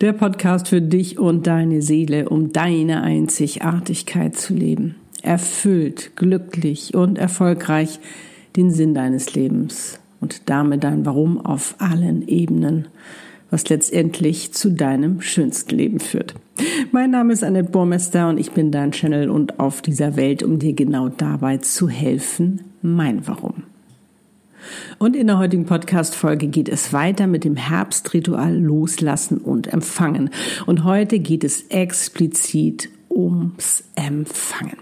Der Podcast für dich und deine Seele, um deine Einzigartigkeit zu leben. Erfüllt, glücklich und erfolgreich den Sinn deines Lebens und damit dein Warum auf allen Ebenen was letztendlich zu deinem schönsten Leben führt. Mein Name ist Annette Burmester und ich bin dein Channel und auf dieser Welt, um dir genau dabei zu helfen, mein Warum. Und in der heutigen Podcast-Folge geht es weiter mit dem Herbstritual Loslassen und Empfangen. Und heute geht es explizit ums Empfangen.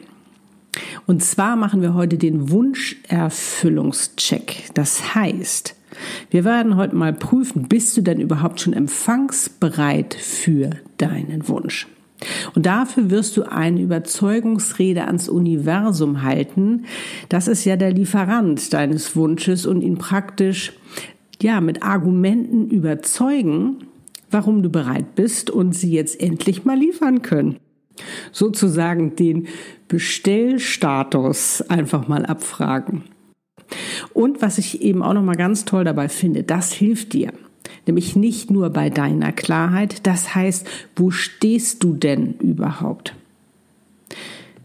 Und zwar machen wir heute den Wunscherfüllungscheck. Das heißt, wir werden heute mal prüfen, bist du denn überhaupt schon empfangsbereit für deinen Wunsch? Und dafür wirst du eine Überzeugungsrede ans Universum halten. Das ist ja der Lieferant deines Wunsches und ihn praktisch, ja, mit Argumenten überzeugen, warum du bereit bist und sie jetzt endlich mal liefern können. Sozusagen den Bestellstatus einfach mal abfragen. Und was ich eben auch noch mal ganz toll dabei finde, das hilft dir. Nämlich nicht nur bei deiner Klarheit, das heißt, wo stehst du denn überhaupt?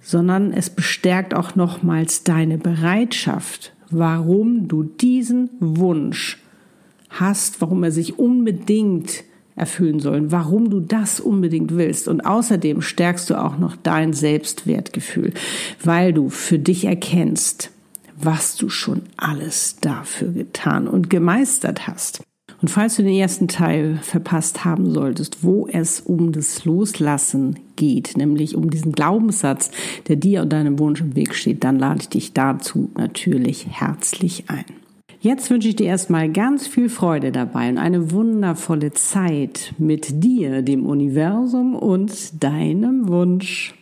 Sondern es bestärkt auch nochmals deine Bereitschaft, warum du diesen Wunsch hast, warum er sich unbedingt erfüllen soll, warum du das unbedingt willst. Und außerdem stärkst du auch noch dein Selbstwertgefühl, weil du für dich erkennst, was du schon alles dafür getan und gemeistert hast. Und falls du den ersten Teil verpasst haben solltest, wo es um das Loslassen geht, nämlich um diesen Glaubenssatz, der dir und deinem Wunsch im Weg steht, dann lade ich dich dazu natürlich herzlich ein. Jetzt wünsche ich dir erstmal ganz viel Freude dabei und eine wundervolle Zeit mit dir, dem Universum und deinem Wunsch.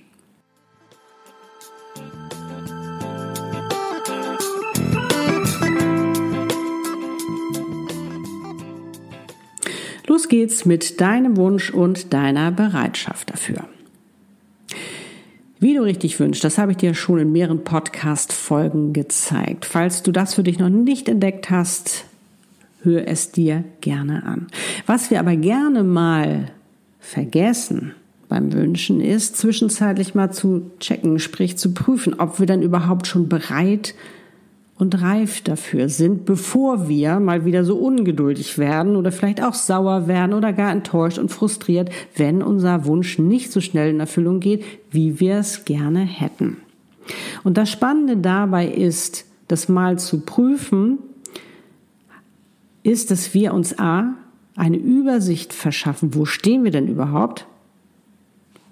Los geht's mit deinem Wunsch und deiner Bereitschaft dafür. Wie du richtig wünschst, das habe ich dir schon in mehreren Podcast-Folgen gezeigt. Falls du das für dich noch nicht entdeckt hast, hör es dir gerne an. Was wir aber gerne mal vergessen beim Wünschen ist, zwischenzeitlich mal zu checken, sprich zu prüfen, ob wir dann überhaupt schon bereit sind und reif dafür sind, bevor wir mal wieder so ungeduldig werden oder vielleicht auch sauer werden oder gar enttäuscht und frustriert, wenn unser Wunsch nicht so schnell in Erfüllung geht, wie wir es gerne hätten. Und das Spannende dabei ist, das mal zu prüfen, ist, dass wir uns A, eine Übersicht verschaffen, wo stehen wir denn überhaupt?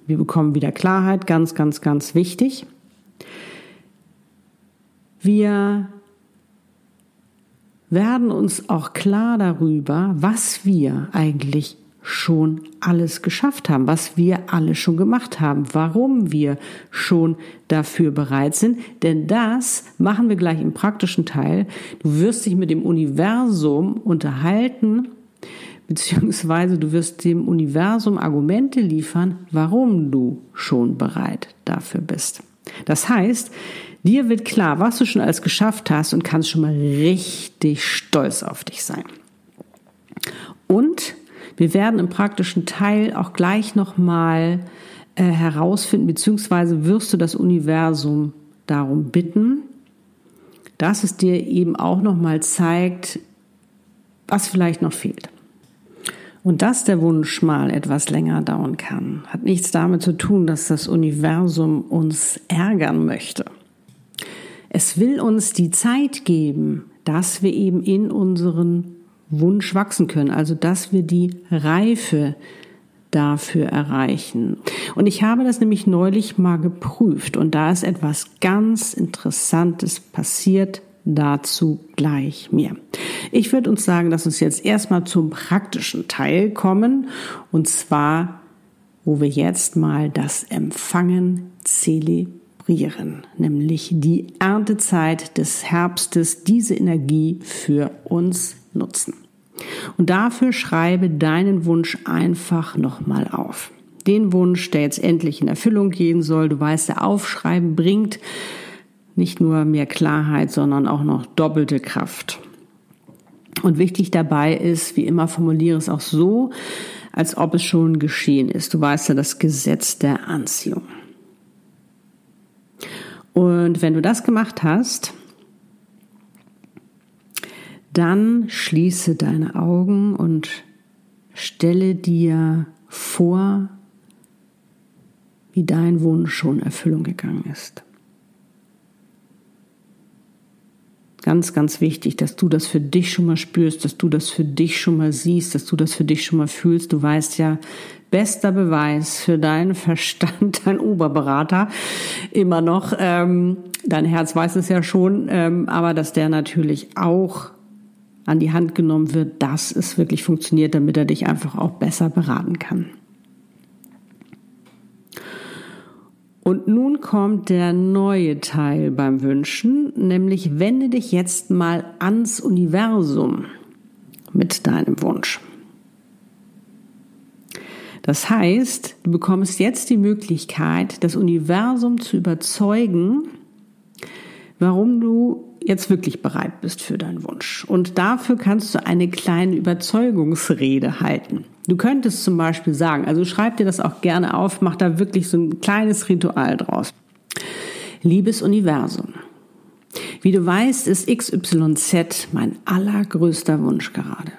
Wir bekommen wieder Klarheit, ganz, ganz, ganz wichtig. Wir werden uns auch klar darüber, was wir eigentlich schon alles geschafft haben, was wir alle schon gemacht haben, warum wir schon dafür bereit sind. Denn das machen wir gleich im praktischen Teil. Du wirst dich mit dem Universum unterhalten, beziehungsweise du wirst dem Universum Argumente liefern, warum du schon bereit dafür bist. Das heißt, Dir wird klar, was du schon alles geschafft hast und kannst schon mal richtig stolz auf dich sein. Und wir werden im praktischen Teil auch gleich nochmal äh, herausfinden, beziehungsweise wirst du das Universum darum bitten, dass es dir eben auch nochmal zeigt, was vielleicht noch fehlt. Und dass der Wunsch mal etwas länger dauern kann, hat nichts damit zu tun, dass das Universum uns ärgern möchte. Es will uns die Zeit geben, dass wir eben in unseren Wunsch wachsen können, also dass wir die Reife dafür erreichen. Und ich habe das nämlich neulich mal geprüft und da ist etwas ganz Interessantes passiert. Dazu gleich mehr. Ich würde uns sagen, dass uns jetzt erstmal zum praktischen Teil kommen und zwar wo wir jetzt mal das Empfangen zelebrieren, nämlich die Erntezeit des Herbstes, diese Energie für uns nutzen. Und dafür schreibe deinen Wunsch einfach nochmal auf. Den Wunsch, der jetzt endlich in Erfüllung gehen soll. Du weißt, der Aufschreiben bringt nicht nur mehr Klarheit, sondern auch noch doppelte Kraft. Und wichtig dabei ist, wie immer formuliere es auch so, als ob es schon geschehen ist. Du weißt ja das Gesetz der Anziehung. Und wenn du das gemacht hast, dann schließe deine Augen und stelle dir vor, wie dein Wunsch schon Erfüllung gegangen ist. Ganz, ganz wichtig, dass du das für dich schon mal spürst, dass du das für dich schon mal siehst, dass du das für dich schon mal fühlst. Du weißt ja, bester Beweis für deinen Verstand, dein Oberberater, immer noch. Ähm, dein Herz weiß es ja schon, ähm, aber dass der natürlich auch an die Hand genommen wird, dass es wirklich funktioniert, damit er dich einfach auch besser beraten kann. Und nun kommt der neue Teil beim Wünschen, nämlich wende dich jetzt mal ans Universum mit deinem Wunsch. Das heißt, du bekommst jetzt die Möglichkeit, das Universum zu überzeugen, warum du jetzt wirklich bereit bist für deinen Wunsch. Und dafür kannst du eine kleine Überzeugungsrede halten. Du könntest zum Beispiel sagen, also schreib dir das auch gerne auf, mach da wirklich so ein kleines Ritual draus. Liebes Universum, wie du weißt, ist XYZ mein allergrößter Wunsch gerade.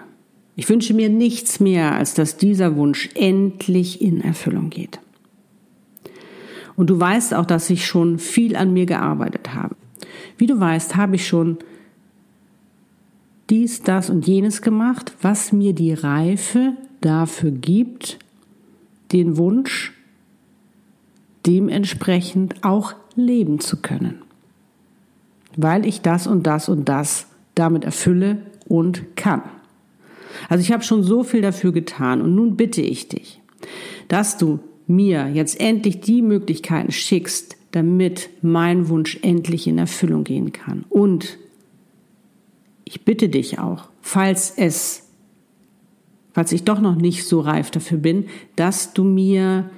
Ich wünsche mir nichts mehr, als dass dieser Wunsch endlich in Erfüllung geht. Und du weißt auch, dass ich schon viel an mir gearbeitet habe. Wie du weißt, habe ich schon dies, das und jenes gemacht, was mir die Reife dafür gibt, den Wunsch dementsprechend auch leben zu können. Weil ich das und das und das damit erfülle und kann. Also ich habe schon so viel dafür getan und nun bitte ich dich, dass du mir jetzt endlich die Möglichkeiten schickst, damit mein Wunsch endlich in Erfüllung gehen kann. Und ich bitte dich auch, falls es, falls ich doch noch nicht so reif dafür bin, dass du mir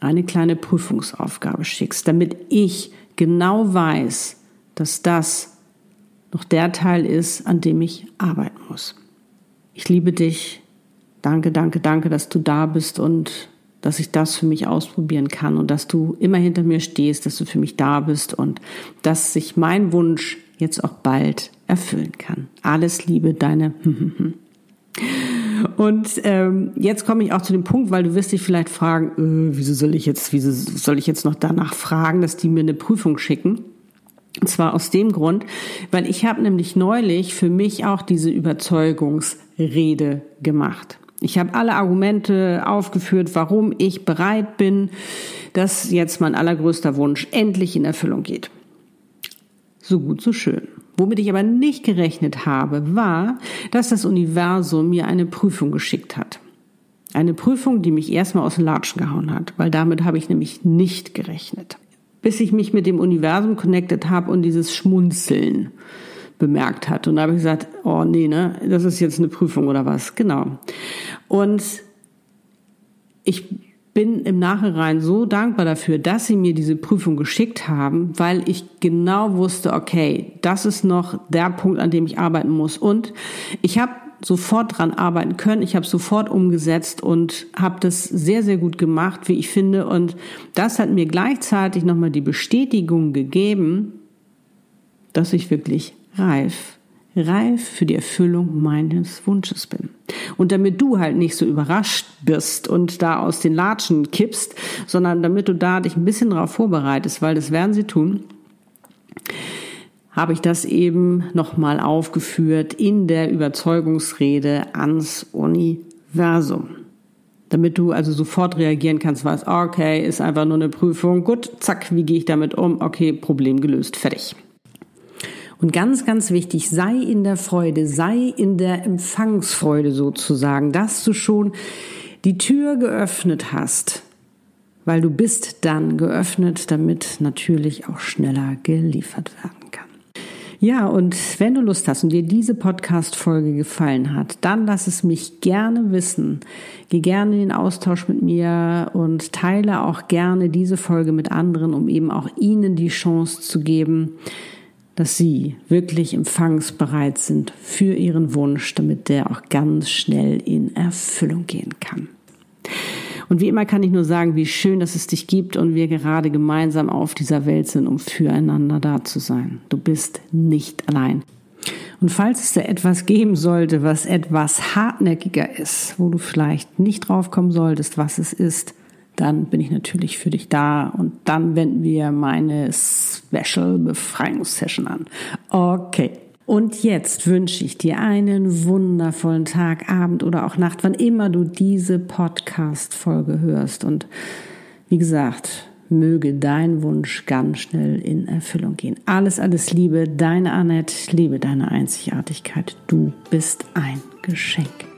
eine kleine Prüfungsaufgabe schickst, damit ich genau weiß, dass das noch der Teil ist, an dem ich arbeiten muss. Ich liebe dich. Danke, danke, danke, dass du da bist und dass ich das für mich ausprobieren kann und dass du immer hinter mir stehst, dass du für mich da bist und dass sich mein Wunsch jetzt auch bald erfüllen kann. Alles Liebe, deine. Und ähm, jetzt komme ich auch zu dem Punkt, weil du wirst dich vielleicht fragen, äh, wieso soll ich jetzt, wieso soll ich jetzt noch danach fragen, dass die mir eine Prüfung schicken? Und zwar aus dem Grund, weil ich habe nämlich neulich für mich auch diese Überzeugungsrede gemacht. Ich habe alle Argumente aufgeführt, warum ich bereit bin, dass jetzt mein allergrößter Wunsch endlich in Erfüllung geht. So gut, so schön. Womit ich aber nicht gerechnet habe, war, dass das Universum mir eine Prüfung geschickt hat. Eine Prüfung, die mich erstmal aus den Latschen gehauen hat, weil damit habe ich nämlich nicht gerechnet. Bis ich mich mit dem Universum connected habe und dieses Schmunzeln bemerkt hat. Und da habe ich gesagt, oh nee, ne, das ist jetzt eine Prüfung oder was. Genau. Und ich bin im Nachhinein so dankbar dafür, dass sie mir diese Prüfung geschickt haben, weil ich genau wusste, okay, das ist noch der Punkt, an dem ich arbeiten muss. Und ich habe sofort dran arbeiten können. Ich habe sofort umgesetzt und habe das sehr, sehr gut gemacht, wie ich finde. Und das hat mir gleichzeitig nochmal die Bestätigung gegeben, dass ich wirklich reif, reif für die Erfüllung meines Wunsches bin. Und damit du halt nicht so überrascht bist und da aus den Latschen kippst, sondern damit du da dich ein bisschen darauf vorbereitest, weil das werden sie tun, habe ich das eben nochmal aufgeführt in der Überzeugungsrede ans Universum. Damit du also sofort reagieren kannst, weißt, okay, ist einfach nur eine Prüfung, gut, zack, wie gehe ich damit um? Okay, Problem gelöst, fertig. Und ganz, ganz wichtig, sei in der Freude, sei in der Empfangsfreude sozusagen, dass du schon die Tür geöffnet hast, weil du bist dann geöffnet, damit natürlich auch schneller geliefert werden kann. Ja, und wenn du Lust hast und dir diese Podcast-Folge gefallen hat, dann lass es mich gerne wissen. Geh gerne in den Austausch mit mir und teile auch gerne diese Folge mit anderen, um eben auch ihnen die Chance zu geben, dass sie wirklich empfangsbereit sind für ihren Wunsch, damit der auch ganz schnell in Erfüllung gehen kann. Und wie immer kann ich nur sagen, wie schön, dass es dich gibt und wir gerade gemeinsam auf dieser Welt sind, um füreinander da zu sein. Du bist nicht allein. Und falls es da etwas geben sollte, was etwas hartnäckiger ist, wo du vielleicht nicht drauf kommen solltest, was es ist, dann bin ich natürlich für dich da und dann wenden wir meine Special Befreiungssession an. Okay. Und jetzt wünsche ich dir einen wundervollen Tag, Abend oder auch Nacht, wann immer du diese Podcast-Folge hörst. Und wie gesagt, möge dein Wunsch ganz schnell in Erfüllung gehen. Alles, alles Liebe, deine Annette, liebe deine Einzigartigkeit. Du bist ein Geschenk.